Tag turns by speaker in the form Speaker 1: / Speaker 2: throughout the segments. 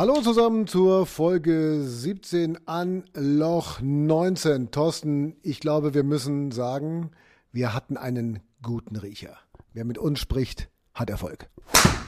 Speaker 1: Hallo zusammen zur Folge 17 an Loch 19. Thorsten, ich glaube, wir müssen sagen, wir hatten einen guten Riecher. Wer mit uns spricht, hat Erfolg.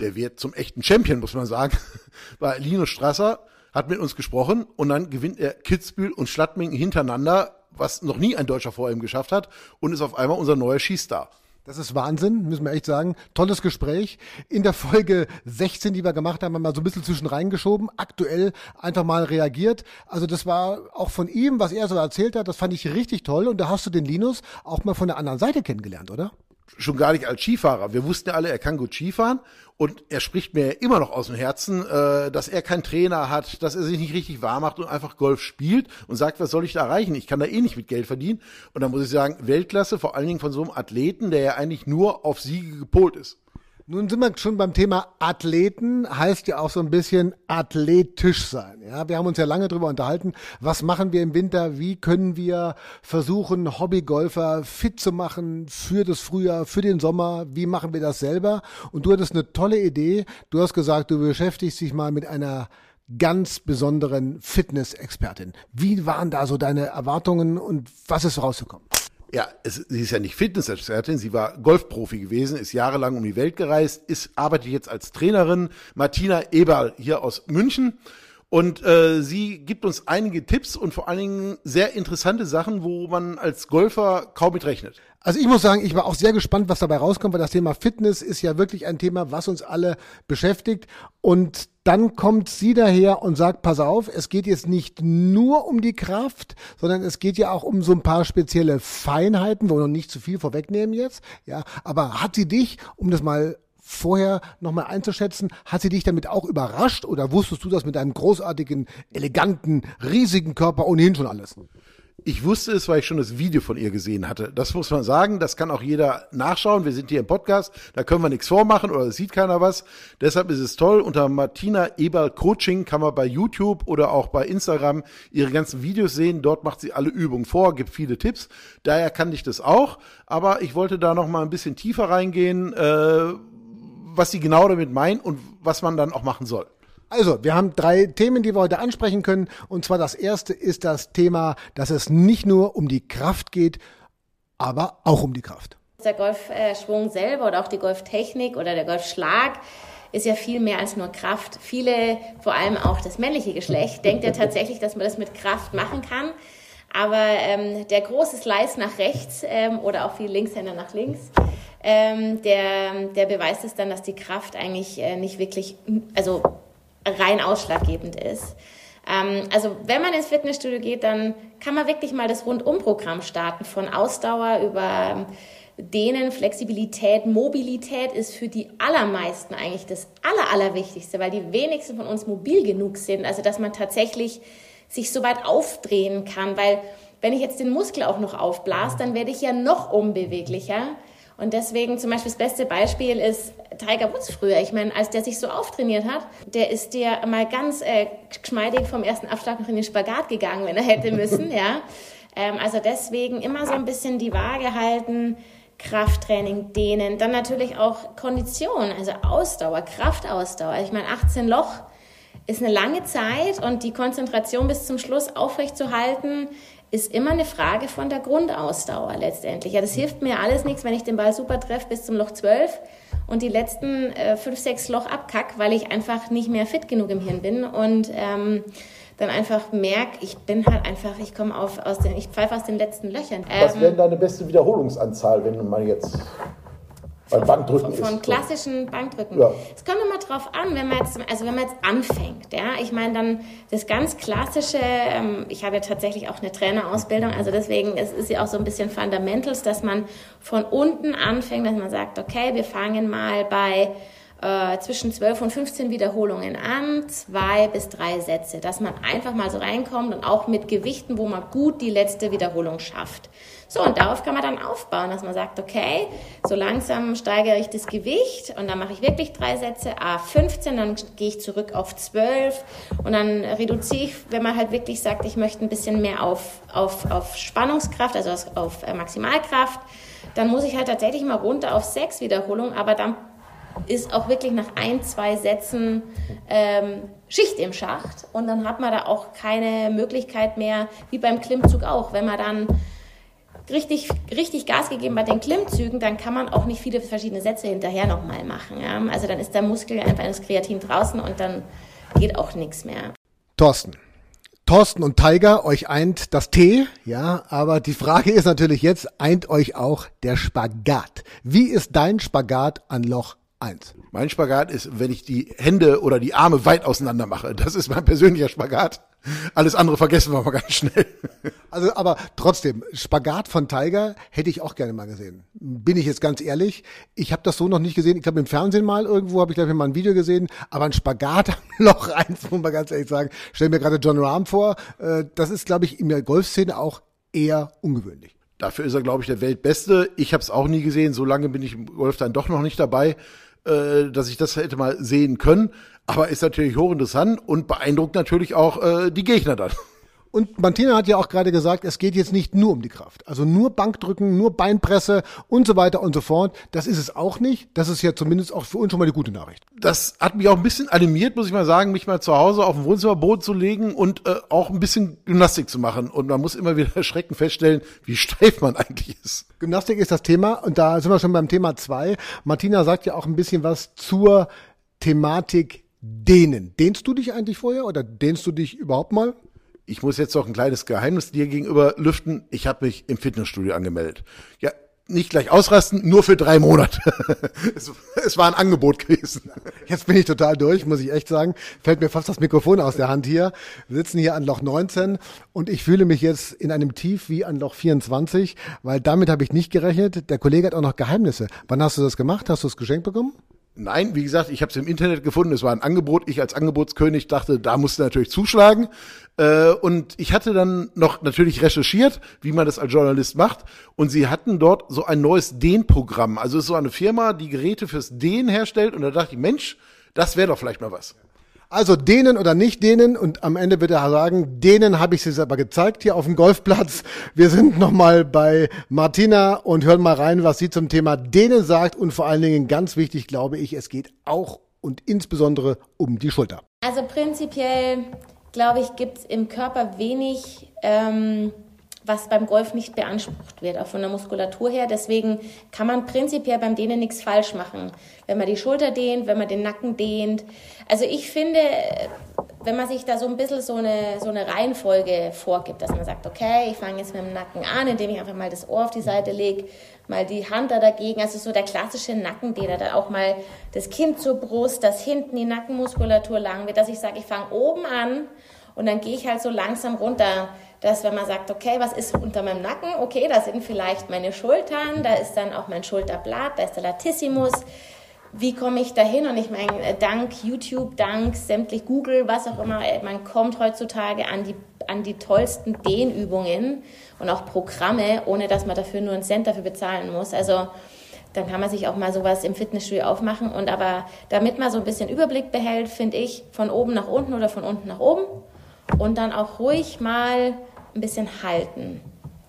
Speaker 2: Der wird zum echten Champion, muss man sagen. Weil Linus Strasser hat mit uns gesprochen und dann gewinnt er Kitzbühel und Schlattming hintereinander, was noch nie ein Deutscher vor ihm geschafft hat und ist auf einmal unser neuer Schießstar.
Speaker 1: Das ist Wahnsinn, müssen wir echt sagen. Tolles Gespräch. In der Folge 16, die wir gemacht haben, haben wir mal so ein bisschen zwischen reingeschoben. Aktuell einfach mal reagiert. Also das war auch von ihm, was er so erzählt hat, das fand ich richtig toll. Und da hast du den Linus auch mal von der anderen Seite kennengelernt, oder?
Speaker 2: Schon gar nicht als Skifahrer. Wir wussten ja alle, er kann gut Skifahren und er spricht mir immer noch aus dem Herzen, äh, dass er keinen Trainer hat, dass er sich nicht richtig wahr macht und einfach Golf spielt und sagt, was soll ich da erreichen? Ich kann da eh nicht mit Geld verdienen. Und dann muss ich sagen, Weltklasse, vor allen Dingen von so einem Athleten, der ja eigentlich nur auf Siege gepolt ist.
Speaker 1: Nun sind wir schon beim Thema Athleten, heißt ja auch so ein bisschen athletisch sein. Ja, wir haben uns ja lange darüber unterhalten, was machen wir im Winter, wie können wir versuchen, Hobbygolfer fit zu machen für das Frühjahr, für den Sommer, wie machen wir das selber? Und du hattest eine tolle Idee. Du hast gesagt, du beschäftigst dich mal mit einer ganz besonderen Fitness-Expertin. Wie waren da so deine Erwartungen und was ist rausgekommen?
Speaker 2: Ja, es, sie ist ja nicht Fitness-Expertin, sie war Golfprofi gewesen, ist jahrelang um die Welt gereist, ist, arbeitet jetzt als Trainerin. Martina Eberl hier aus München. Und äh, sie gibt uns einige Tipps und vor allen Dingen sehr interessante Sachen, wo man als Golfer kaum mit rechnet.
Speaker 1: Also ich muss sagen, ich war auch sehr gespannt, was dabei rauskommt, weil das Thema Fitness ist ja wirklich ein Thema, was uns alle beschäftigt. Und dann kommt sie daher und sagt, pass auf, es geht jetzt nicht nur um die Kraft, sondern es geht ja auch um so ein paar spezielle Feinheiten, wo wir noch nicht zu viel vorwegnehmen jetzt. Ja, aber hat sie dich, um das mal vorher nochmal einzuschätzen. Hat sie dich damit auch überrascht oder wusstest du das mit deinem großartigen, eleganten, riesigen Körper ohnehin schon alles?
Speaker 2: Ich wusste es, weil ich schon das Video von ihr gesehen hatte. Das muss man sagen, das kann auch jeder nachschauen. Wir sind hier im Podcast, da können wir nichts vormachen oder sieht keiner was. Deshalb ist es toll. Unter Martina Eberl Coaching kann man bei YouTube oder auch bei Instagram ihre ganzen Videos sehen. Dort macht sie alle Übungen vor, gibt viele Tipps. Daher kann ich das auch. Aber ich wollte da noch mal ein bisschen tiefer reingehen. Äh, was sie genau damit meinen und was man dann auch machen soll.
Speaker 1: Also, wir haben drei Themen, die wir heute ansprechen können. Und zwar das erste ist das Thema, dass es nicht nur um die Kraft geht, aber auch um die Kraft.
Speaker 3: Der Golfschwung selber oder auch die Golftechnik oder der Golfschlag ist ja viel mehr als nur Kraft. Viele, vor allem auch das männliche Geschlecht, denkt ja tatsächlich, dass man das mit Kraft machen kann. Aber ähm, der große Slice nach rechts ähm, oder auch viele Linkshänder nach links ähm, der, der beweist es dann, dass die Kraft eigentlich äh, nicht wirklich, also rein ausschlaggebend ist. Ähm, also wenn man ins Fitnessstudio geht, dann kann man wirklich mal das Rundumprogramm starten, von Ausdauer über Dehnen, Flexibilität, Mobilität ist für die allermeisten eigentlich das Aller, Allerwichtigste, weil die wenigsten von uns mobil genug sind. Also dass man tatsächlich sich so weit aufdrehen kann, weil wenn ich jetzt den Muskel auch noch aufblase, dann werde ich ja noch unbeweglicher. Und deswegen zum Beispiel das beste Beispiel ist Tiger Woods früher. Ich meine, als der sich so auftrainiert hat, der ist der mal ganz äh, geschmeidig vom ersten Abschlag noch in den Spagat gegangen, wenn er hätte müssen. ja. Ähm, also deswegen immer so ein bisschen die Waage halten. Krafttraining, Dehnen, dann natürlich auch Kondition, also Ausdauer, Kraftausdauer. Ich meine, 18 Loch ist eine lange Zeit und die Konzentration bis zum Schluss aufrechtzuerhalten, ist immer eine Frage von der Grundausdauer letztendlich. Ja, das hilft mir alles nichts, wenn ich den Ball super treffe bis zum Loch 12 und die letzten äh, fünf, sechs Loch abkack, weil ich einfach nicht mehr fit genug im Hirn bin und ähm, dann einfach merke, ich bin halt einfach, ich komme auf aus den, ich pfeife aus den letzten Löchern.
Speaker 2: Was wäre deine beste Wiederholungsanzahl, wenn man jetzt beim Bankdrücken
Speaker 3: von, von klassischen Bankdrücken. Ja. Es kommt immer drauf an, wenn man jetzt, also wenn man jetzt anfängt, ja, ich meine dann das ganz klassische, ähm, ich habe ja tatsächlich auch eine Trainerausbildung, also deswegen es ist ja auch so ein bisschen Fundamentals, dass man von unten anfängt, dass man sagt, okay, wir fangen mal bei äh, zwischen 12 und 15 Wiederholungen an, zwei bis drei Sätze, dass man einfach mal so reinkommt und auch mit Gewichten, wo man gut die letzte Wiederholung schafft. So, und darauf kann man dann aufbauen, dass man sagt, okay, so langsam steigere ich das Gewicht und dann mache ich wirklich drei Sätze, a 15, dann gehe ich zurück auf 12 und dann reduziere ich, wenn man halt wirklich sagt, ich möchte ein bisschen mehr auf, auf, auf Spannungskraft, also auf äh, Maximalkraft, dann muss ich halt tatsächlich mal runter auf sechs Wiederholungen, aber dann ist auch wirklich nach ein, zwei Sätzen ähm, Schicht im Schacht und dann hat man da auch keine Möglichkeit mehr, wie beim Klimmzug auch, wenn man dann richtig, richtig Gas gegeben bei den Klimmzügen, dann kann man auch nicht viele verschiedene Sätze hinterher nochmal machen. Ja? Also dann ist der Muskel einfach das Kreatin draußen und dann geht auch nichts mehr.
Speaker 1: Thorsten. Thorsten und Tiger, euch eint das T, ja, aber die Frage ist natürlich jetzt, eint euch auch der Spagat. Wie ist dein Spagat an Loch Eins.
Speaker 2: Mein Spagat ist, wenn ich die Hände oder die Arme weit auseinander mache. Das ist mein persönlicher Spagat. Alles andere vergessen wir mal ganz schnell.
Speaker 1: Also, aber trotzdem, Spagat von Tiger hätte ich auch gerne mal gesehen. Bin ich jetzt ganz ehrlich. Ich habe das so noch nicht gesehen. Ich glaube, im Fernsehen mal irgendwo habe ich, glaube ich, mal ein Video gesehen. Aber ein Spagat am Loch eins, muss man ganz ehrlich sagen. Stell mir gerade John Rahm vor. Äh, das ist, glaube ich, in der Golfszene auch eher ungewöhnlich.
Speaker 2: Dafür ist er, glaube ich, der Weltbeste. Ich habe es auch nie gesehen. So lange bin ich im Golf dann doch noch nicht dabei äh, dass ich das hätte mal sehen können. Aber ist natürlich hochinteressant und beeindruckt natürlich auch äh, die Gegner dann.
Speaker 1: Und Martina hat ja auch gerade gesagt, es geht jetzt nicht nur um die Kraft. Also nur Bankdrücken, nur Beinpresse und so weiter und so fort. Das ist es auch nicht. Das ist ja zumindest auch für uns schon mal die gute Nachricht.
Speaker 2: Das hat mich auch ein bisschen animiert, muss ich mal sagen, mich mal zu Hause auf dem Wohnzimmerboot zu legen und äh, auch ein bisschen Gymnastik zu machen. Und man muss immer wieder erschreckend feststellen, wie steif man eigentlich ist.
Speaker 1: Gymnastik ist das Thema und da sind wir schon beim Thema zwei. Martina sagt ja auch ein bisschen was zur Thematik Dehnen. Dehnst du dich eigentlich vorher oder dehnst du dich überhaupt mal?
Speaker 2: Ich muss jetzt noch ein kleines Geheimnis dir gegenüber lüften. Ich habe mich im Fitnessstudio angemeldet. Ja, nicht gleich ausrasten, nur für drei Monate. es, es, war ein Angebot gewesen.
Speaker 1: Jetzt bin ich total durch, muss ich echt sagen. Fällt mir fast das Mikrofon aus der Hand hier. Wir sitzen hier an Loch 19 und ich fühle mich jetzt in einem Tief wie an Loch 24, weil damit habe ich nicht gerechnet. Der Kollege hat auch noch Geheimnisse. Wann hast du das gemacht? Hast du es geschenkt bekommen?
Speaker 2: Nein, wie gesagt, ich habe es im Internet gefunden, es war ein Angebot. Ich als Angebotskönig dachte, da musste natürlich zuschlagen. Äh, und ich hatte dann noch natürlich recherchiert, wie man das als Journalist macht. Und sie hatten dort so ein neues Dehnprogramm. Also es ist so eine Firma, die Geräte fürs Dehnen herstellt. Und da dachte ich, Mensch, das wäre doch vielleicht mal was.
Speaker 1: Also denen oder nicht denen und am Ende wird er sagen, denen habe ich es aber gezeigt hier auf dem Golfplatz. Wir sind nochmal bei Martina und hören mal rein, was sie zum Thema denen sagt und vor allen Dingen ganz wichtig, glaube ich, es geht auch und insbesondere um die Schulter.
Speaker 3: Also prinzipiell, glaube ich, gibt es im Körper wenig ähm, was beim Golf nicht beansprucht wird, auch von der Muskulatur her. Deswegen kann man prinzipiell beim Dehnen nichts falsch machen. Wenn man die Schulter dehnt, wenn man den Nacken dehnt. Also ich finde, wenn man sich da so ein bisschen so eine, so eine Reihenfolge vorgibt, dass man sagt, okay, ich fange jetzt mit dem Nacken an, indem ich einfach mal das Ohr auf die Seite lege, mal die Hand da dagegen, also so der klassische Nackendehner, dann auch mal das Kind zur Brust, dass hinten die Nackenmuskulatur lang wird, dass ich sage, ich fange oben an und dann gehe ich halt so langsam runter dass wenn man sagt, okay, was ist unter meinem Nacken? Okay, da sind vielleicht meine Schultern, da ist dann auch mein Schulterblatt, da ist der Latissimus. Wie komme ich dahin? Und ich meine, äh, dank YouTube, dank sämtlich Google, was auch immer, äh, man kommt heutzutage an die, an die tollsten Dehnübungen und auch Programme, ohne dass man dafür nur einen Cent dafür bezahlen muss. Also dann kann man sich auch mal sowas im Fitnessstudio aufmachen. Und aber damit man so ein bisschen Überblick behält, finde ich, von oben nach unten oder von unten nach oben. Und dann auch ruhig mal ein bisschen halten.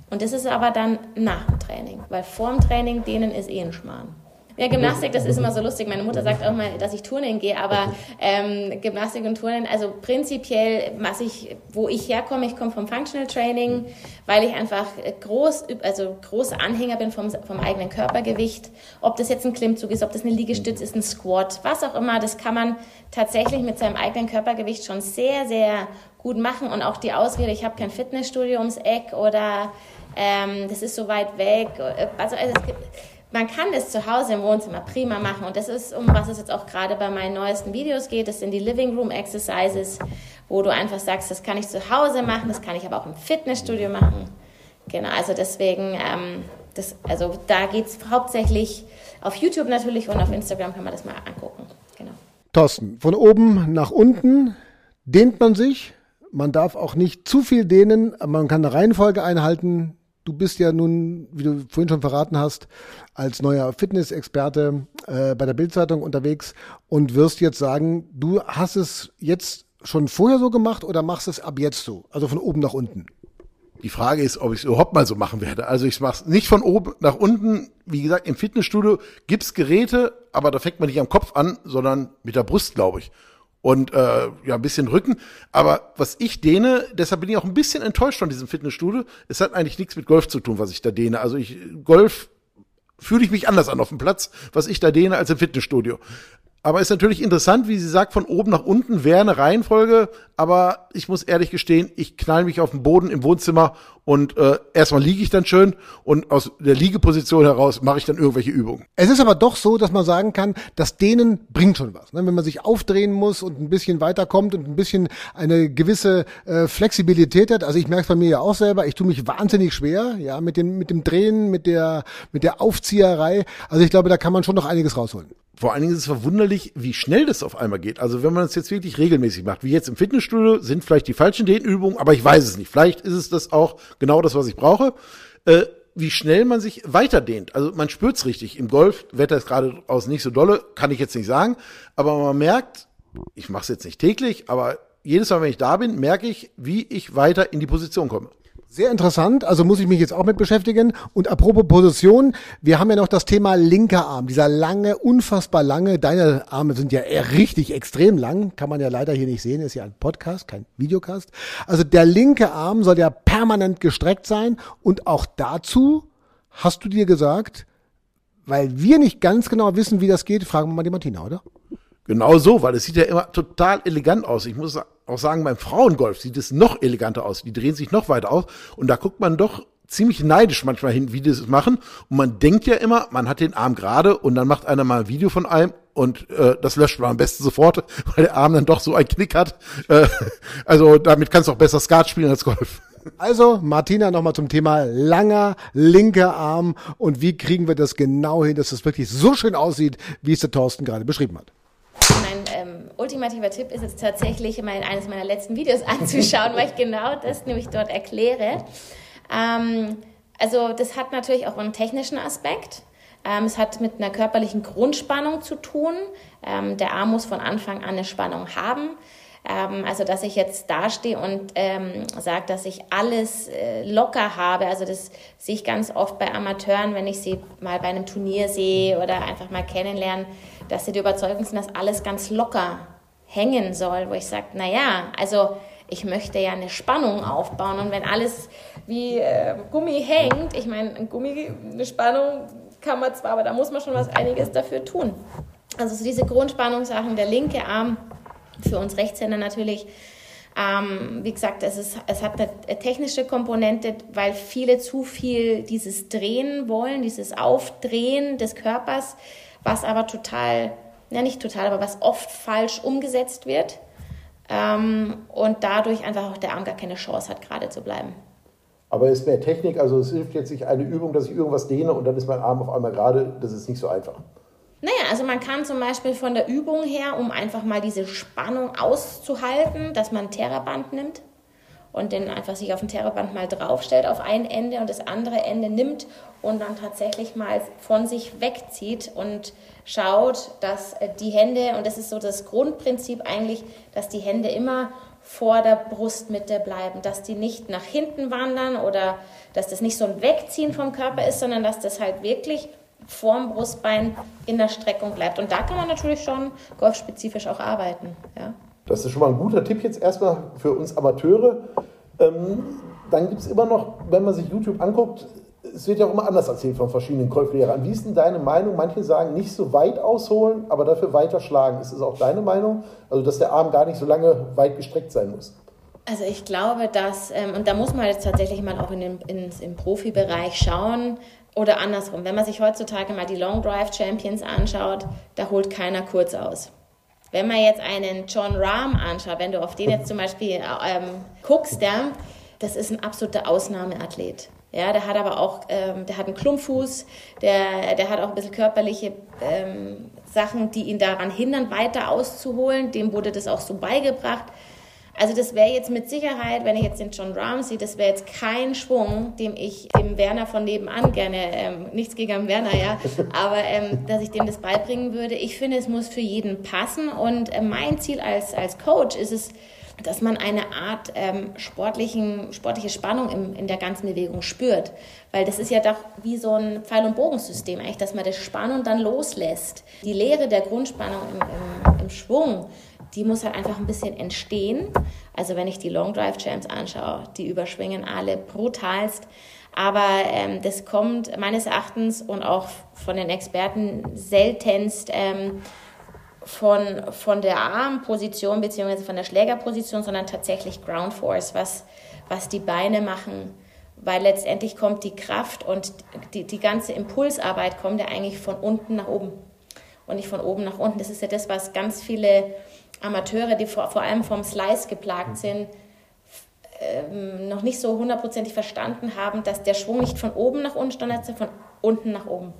Speaker 3: Und das ist aber dann nach dem Training, weil vor dem Training denen ist eh ein Schmarrn. Ja, Gymnastik, das ist immer so lustig. Meine Mutter sagt auch mal, dass ich Turnen gehe, aber ähm, Gymnastik und Turnen, also prinzipiell, was ich, wo ich herkomme, ich komme vom Functional Training, weil ich einfach groß, also großer Anhänger bin vom, vom eigenen Körpergewicht. Ob das jetzt ein Klimmzug ist, ob das eine Liegestütz ist, ein Squat, was auch immer, das kann man tatsächlich mit seinem eigenen Körpergewicht schon sehr, sehr gut machen. Und auch die Ausrede, ich habe kein Fitnessstudio ums Eck oder ähm, das ist so weit weg. Also, also es gibt, man kann das zu Hause im Wohnzimmer prima machen und das ist, um was es jetzt auch gerade bei meinen neuesten Videos geht, das sind die Living Room Exercises, wo du einfach sagst, das kann ich zu Hause machen, das kann ich aber auch im Fitnessstudio machen. Genau, also deswegen, ähm, das, also da geht es hauptsächlich auf YouTube natürlich und auf Instagram kann man das mal angucken.
Speaker 1: Thorsten, von oben nach unten dehnt man sich. Man darf auch nicht zu viel dehnen. Man kann eine Reihenfolge einhalten. Du bist ja nun, wie du vorhin schon verraten hast, als neuer Fitnessexperte äh, bei der Bildzeitung unterwegs und wirst jetzt sagen, du hast es jetzt schon vorher so gemacht oder machst es ab jetzt so? Also von oben nach unten?
Speaker 2: Die Frage ist, ob ich es überhaupt mal so machen werde. Also ich mache es nicht von oben nach unten. Wie gesagt, im Fitnessstudio gibt's Geräte, aber da fängt man nicht am Kopf an, sondern mit der Brust, glaube ich. Und äh, ja, ein bisschen Rücken. Aber was ich dehne, deshalb bin ich auch ein bisschen enttäuscht von diesem Fitnessstudio. Es hat eigentlich nichts mit Golf zu tun, was ich da dehne. Also ich Golf fühle ich mich anders an auf dem Platz, was ich da dehne, als im Fitnessstudio. Aber ist natürlich interessant, wie sie sagt, von oben nach unten wäre eine Reihenfolge. Aber ich muss ehrlich gestehen, ich knall mich auf den Boden im Wohnzimmer und äh, erstmal liege ich dann schön und aus der Liegeposition heraus mache ich dann irgendwelche Übungen.
Speaker 1: Es ist aber doch so, dass man sagen kann, das Dehnen bringt schon was. Ne? Wenn man sich aufdrehen muss und ein bisschen weiterkommt und ein bisschen eine gewisse äh, Flexibilität hat. Also ich merke es bei mir ja auch selber, ich tue mich wahnsinnig schwer, ja, mit dem, mit dem Drehen, mit der, mit der Aufzieherei. Also ich glaube, da kann man schon noch einiges rausholen
Speaker 2: vor allen Dingen ist es verwunderlich, wie schnell das auf einmal geht. Also wenn man es jetzt wirklich regelmäßig macht, wie jetzt im Fitnessstudio, sind vielleicht die falschen Dehnübungen, aber ich weiß es nicht. Vielleicht ist es das auch genau das, was ich brauche. Äh, wie schnell man sich weiter dehnt. Also man spürt's richtig. Im Golf, Wetter ist gerade aus nicht so dolle, kann ich jetzt nicht sagen. Aber man merkt, ich mache es jetzt nicht täglich, aber jedes Mal, wenn ich da bin, merke ich, wie ich weiter in die Position komme.
Speaker 1: Sehr interessant, also muss ich mich jetzt auch mit beschäftigen. Und apropos Position, wir haben ja noch das Thema linker Arm, dieser lange, unfassbar lange, deine Arme sind ja richtig extrem lang, kann man ja leider hier nicht sehen, ist ja ein Podcast, kein Videocast. Also der linke Arm soll ja permanent gestreckt sein und auch dazu hast du dir gesagt, weil wir nicht ganz genau wissen, wie das geht, fragen wir mal die Martina, oder?
Speaker 2: Genau so, weil es sieht ja immer total elegant aus. Ich muss auch sagen, beim Frauengolf sieht es noch eleganter aus. Die drehen sich noch weiter aus. Und da guckt man doch ziemlich neidisch manchmal hin, wie die das machen. Und man denkt ja immer, man hat den Arm gerade und dann macht einer mal ein Video von einem und äh, das löscht man am besten sofort, weil der Arm dann doch so einen Knick hat. Äh, also damit kannst du auch besser Skat spielen als Golf.
Speaker 1: Also, Martina, nochmal zum Thema langer linker Arm und wie kriegen wir das genau hin, dass das wirklich so schön aussieht, wie es der Thorsten gerade beschrieben hat.
Speaker 3: Mein ähm, ultimativer Tipp ist jetzt tatsächlich, mein, eines meiner letzten Videos anzuschauen, weil ich genau das nämlich dort erkläre. Ähm, also das hat natürlich auch einen technischen Aspekt. Ähm, es hat mit einer körperlichen Grundspannung zu tun. Ähm, der Arm muss von Anfang an eine Spannung haben. Ähm, also, dass ich jetzt dastehe und ähm, sage, dass ich alles äh, locker habe. Also, das sehe ich ganz oft bei Amateuren, wenn ich sie mal bei einem Turnier sehe oder einfach mal kennenlernen, dass sie die Überzeugung sind, dass alles ganz locker hängen soll, wo ich sage, naja, also ich möchte ja eine Spannung aufbauen und wenn alles wie äh, Gummi hängt, ich meine, ein Gummi, eine Spannung kann man zwar, aber da muss man schon was einiges dafür tun. Also so diese Grundspannungssachen, der linke Arm für uns Rechtshänder natürlich. Ähm, wie gesagt, es, ist, es hat eine technische Komponente, weil viele zu viel dieses Drehen wollen, dieses Aufdrehen des Körpers, was aber total, ja nicht total, aber was oft falsch umgesetzt wird ähm, und dadurch einfach auch der Arm gar keine Chance hat, gerade zu bleiben.
Speaker 2: Aber es ist mehr Technik, also es hilft jetzt nicht eine Übung, dass ich irgendwas dehne und dann ist mein Arm auf einmal gerade, das ist nicht so einfach.
Speaker 3: Naja, also man kann zum Beispiel von der Übung her, um einfach mal diese Spannung auszuhalten, dass man ein Terraband nimmt und den einfach sich auf ein Terraband mal draufstellt auf ein Ende und das andere Ende nimmt und dann tatsächlich mal von sich wegzieht und schaut, dass äh, die Hände, und das ist so das Grundprinzip eigentlich, dass die Hände immer vor der Brustmitte bleiben, dass die nicht nach hinten wandern oder dass das nicht so ein Wegziehen vom Körper ist, sondern dass das halt wirklich vorm Brustbein in der Streckung bleibt. Und da kann man natürlich schon golfspezifisch auch arbeiten. Ja.
Speaker 2: Das ist schon mal ein guter Tipp jetzt erstmal für uns Amateure. Ähm, dann gibt es immer noch, wenn man sich YouTube anguckt, es wird ja auch immer anders erzählt von verschiedenen Golflehrern. Wie ist denn deine Meinung? Manche sagen, nicht so weit ausholen, aber dafür weiter schlagen. Ist es auch deine Meinung? Also, dass der Arm gar nicht so lange weit gestreckt sein muss?
Speaker 3: Also ich glaube, dass, ähm, und da muss man jetzt tatsächlich mal auch in den, ins, im Profibereich schauen, oder andersrum, wenn man sich heutzutage mal die Long Drive Champions anschaut, da holt keiner kurz aus. Wenn man jetzt einen John Rahm anschaut, wenn du auf den jetzt zum Beispiel ähm, guckst, der, das ist ein absoluter Ausnahmeathlet. Ja, der hat aber auch, ähm, der hat einen Klumpfuß, der, der hat auch ein bisschen körperliche ähm, Sachen, die ihn daran hindern, weiter auszuholen. Dem wurde das auch so beigebracht. Also das wäre jetzt mit Sicherheit, wenn ich jetzt den John Ramsey, das wäre jetzt kein Schwung, dem ich dem Werner von nebenan gerne, ähm, nichts gegen Werner, ja, aber ähm, dass ich dem das beibringen würde. Ich finde, es muss für jeden passen und äh, mein Ziel als, als Coach ist es, dass man eine Art ähm, sportlichen, sportliche Spannung im, in der ganzen Bewegung spürt. Weil das ist ja doch wie so ein Pfeil- und Bogensystem eigentlich, dass man das Spannung dann loslässt. Die Lehre der Grundspannung im, im, im Schwung, die muss halt einfach ein bisschen entstehen. Also wenn ich die Long Drive Champs anschaue, die überschwingen alle brutalst. Aber ähm, das kommt meines Erachtens und auch von den Experten seltenst ähm, von, von der Armposition bzw. von der Schlägerposition, sondern tatsächlich Ground Force, was, was die Beine machen. Weil letztendlich kommt die Kraft und die, die ganze Impulsarbeit kommt ja eigentlich von unten nach oben und nicht von oben nach unten. Das ist ja das, was ganz viele Amateure, die vor, vor allem vom Slice geplagt sind, ähm, noch nicht so hundertprozentig verstanden haben, dass der Schwung nicht von oben nach unten, sondern von unten nach oben.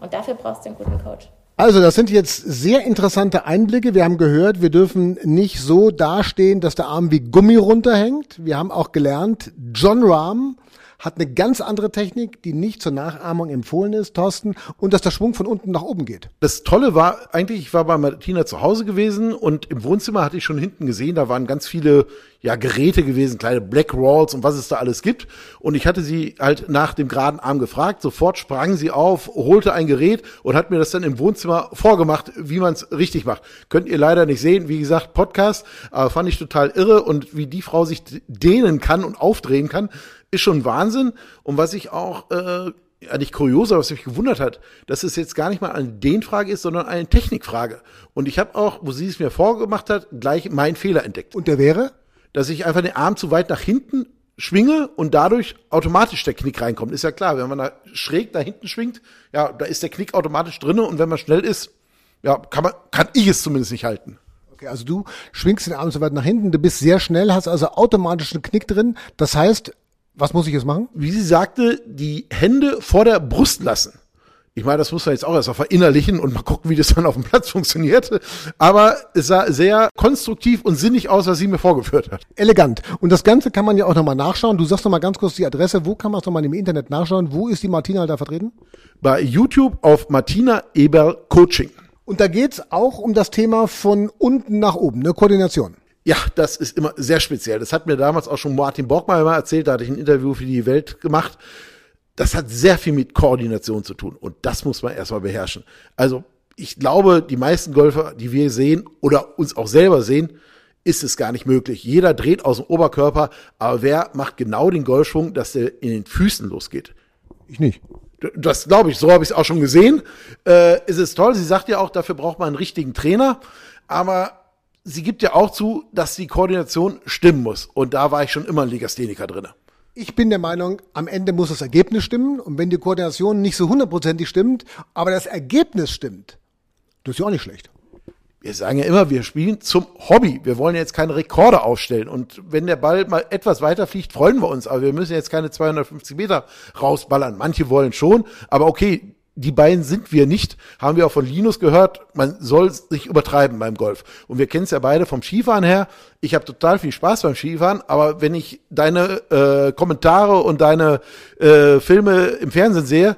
Speaker 3: Und dafür brauchst du einen guten Coach.
Speaker 1: Also, das sind jetzt sehr interessante Einblicke. Wir haben gehört, wir dürfen nicht so dastehen, dass der Arm wie Gummi runterhängt. Wir haben auch gelernt, John Rahm hat eine ganz andere Technik, die nicht zur Nachahmung empfohlen ist, Thorsten, und dass der Schwung von unten nach oben geht.
Speaker 2: Das Tolle war eigentlich, ich war bei Martina zu Hause gewesen und im Wohnzimmer hatte ich schon hinten gesehen, da waren ganz viele ja, Geräte gewesen, kleine Black Rolls und was es da alles gibt. Und ich hatte sie halt nach dem geraden Arm gefragt. Sofort sprang sie auf, holte ein Gerät und hat mir das dann im Wohnzimmer vorgemacht, wie man es richtig macht. Könnt ihr leider nicht sehen. Wie gesagt, Podcast, aber fand ich total irre und wie die Frau sich dehnen kann und aufdrehen kann, ist schon Wahnsinn. Und was ich auch äh, eigentlich kurioser, was mich gewundert hat, dass es jetzt gar nicht mal eine Dehnfrage ist, sondern eine Technikfrage. Und ich habe auch, wo sie es mir vorgemacht hat, gleich meinen Fehler entdeckt.
Speaker 1: Und der wäre?
Speaker 2: Dass ich einfach den Arm zu weit nach hinten schwinge und dadurch automatisch der Knick reinkommt. Ist ja klar, wenn man da schräg nach hinten schwingt, ja, da ist der Knick automatisch drinne und wenn man schnell ist, ja, kann man, kann ich es zumindest nicht halten.
Speaker 1: Okay, also du schwingst den Arm so weit nach hinten, du bist sehr schnell, hast also automatisch einen Knick drin. Das heißt, was muss ich jetzt machen?
Speaker 2: Wie sie sagte, die Hände vor der Brust lassen. Ich meine, das muss man jetzt auch erst mal verinnerlichen und mal gucken, wie das dann auf dem Platz funktionierte. Aber es sah sehr konstruktiv und sinnig aus, was sie mir vorgeführt hat.
Speaker 1: Elegant. Und das Ganze kann man ja auch nochmal nachschauen. Du sagst nochmal ganz kurz die Adresse. Wo kann man es nochmal im Internet nachschauen? Wo ist die Martina da vertreten?
Speaker 2: Bei YouTube auf Martina Eberl Coaching.
Speaker 1: Und da geht's auch um das Thema von unten nach oben, eine Koordination.
Speaker 2: Ja, das ist immer sehr speziell. Das hat mir damals auch schon Martin Borgmeier mal erzählt, da hatte ich ein Interview für die Welt gemacht. Das hat sehr viel mit Koordination zu tun und das muss man erstmal beherrschen. Also ich glaube, die meisten Golfer, die wir sehen oder uns auch selber sehen, ist es gar nicht möglich. Jeder dreht aus dem Oberkörper, aber wer macht genau den Golfschwung, dass der in den Füßen losgeht?
Speaker 1: Ich nicht.
Speaker 2: Das glaube ich, so habe ich es auch schon gesehen. Äh, es ist toll, sie sagt ja auch, dafür braucht man einen richtigen Trainer, aber sie gibt ja auch zu, dass die Koordination stimmen muss. Und da war ich schon immer ein Legastheniker drin.
Speaker 1: Ich bin der Meinung, am Ende muss das Ergebnis stimmen. Und wenn die Koordination nicht so hundertprozentig stimmt, aber das Ergebnis stimmt, das ist ja auch nicht schlecht.
Speaker 2: Wir sagen ja immer, wir spielen zum Hobby. Wir wollen jetzt keine Rekorde aufstellen. Und wenn der Ball mal etwas weiter fliegt, freuen wir uns. Aber wir müssen jetzt keine 250 Meter rausballern. Manche wollen schon. Aber okay, die beiden sind wir nicht, haben wir auch von Linus gehört, man soll sich übertreiben beim Golf. Und wir kennen es ja beide vom Skifahren her. Ich habe total viel Spaß beim Skifahren, aber wenn ich deine äh, Kommentare und deine äh, Filme im Fernsehen sehe,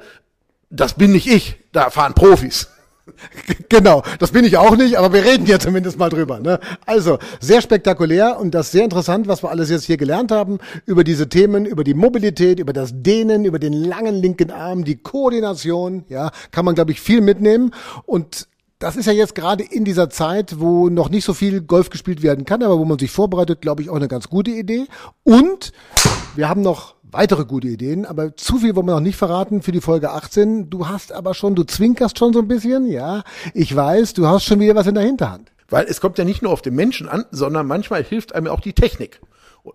Speaker 2: das bin nicht ich, da fahren Profis.
Speaker 1: Genau, das bin ich auch nicht, aber wir reden ja zumindest mal drüber. Ne? Also, sehr spektakulär und das sehr interessant, was wir alles jetzt hier gelernt haben über diese Themen, über die Mobilität, über das Dehnen, über den langen linken Arm, die Koordination, ja, kann man, glaube ich, viel mitnehmen. Und das ist ja jetzt gerade in dieser Zeit, wo noch nicht so viel Golf gespielt werden kann, aber wo man sich vorbereitet, glaube ich, auch eine ganz gute Idee. Und wir haben noch weitere gute Ideen, aber zu viel wollen wir noch nicht verraten für die Folge 18. Du hast aber schon, du zwinkerst schon so ein bisschen, ja. Ich weiß, du hast schon wieder was in der Hinterhand.
Speaker 2: Weil es kommt ja nicht nur auf den Menschen an, sondern manchmal hilft einem auch die Technik.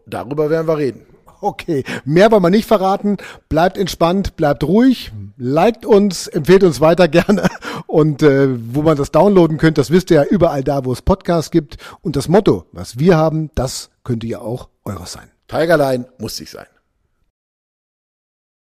Speaker 2: Darüber werden wir reden.
Speaker 1: Okay, mehr wollen wir nicht verraten. Bleibt entspannt, bleibt ruhig, liked uns, empfehlt uns weiter gerne. Und äh, wo man das downloaden könnt, das wisst ihr ja überall da, wo es Podcasts gibt. Und das Motto, was wir haben, das könnte ja auch eures sein.
Speaker 2: Tigerline muss sich sein.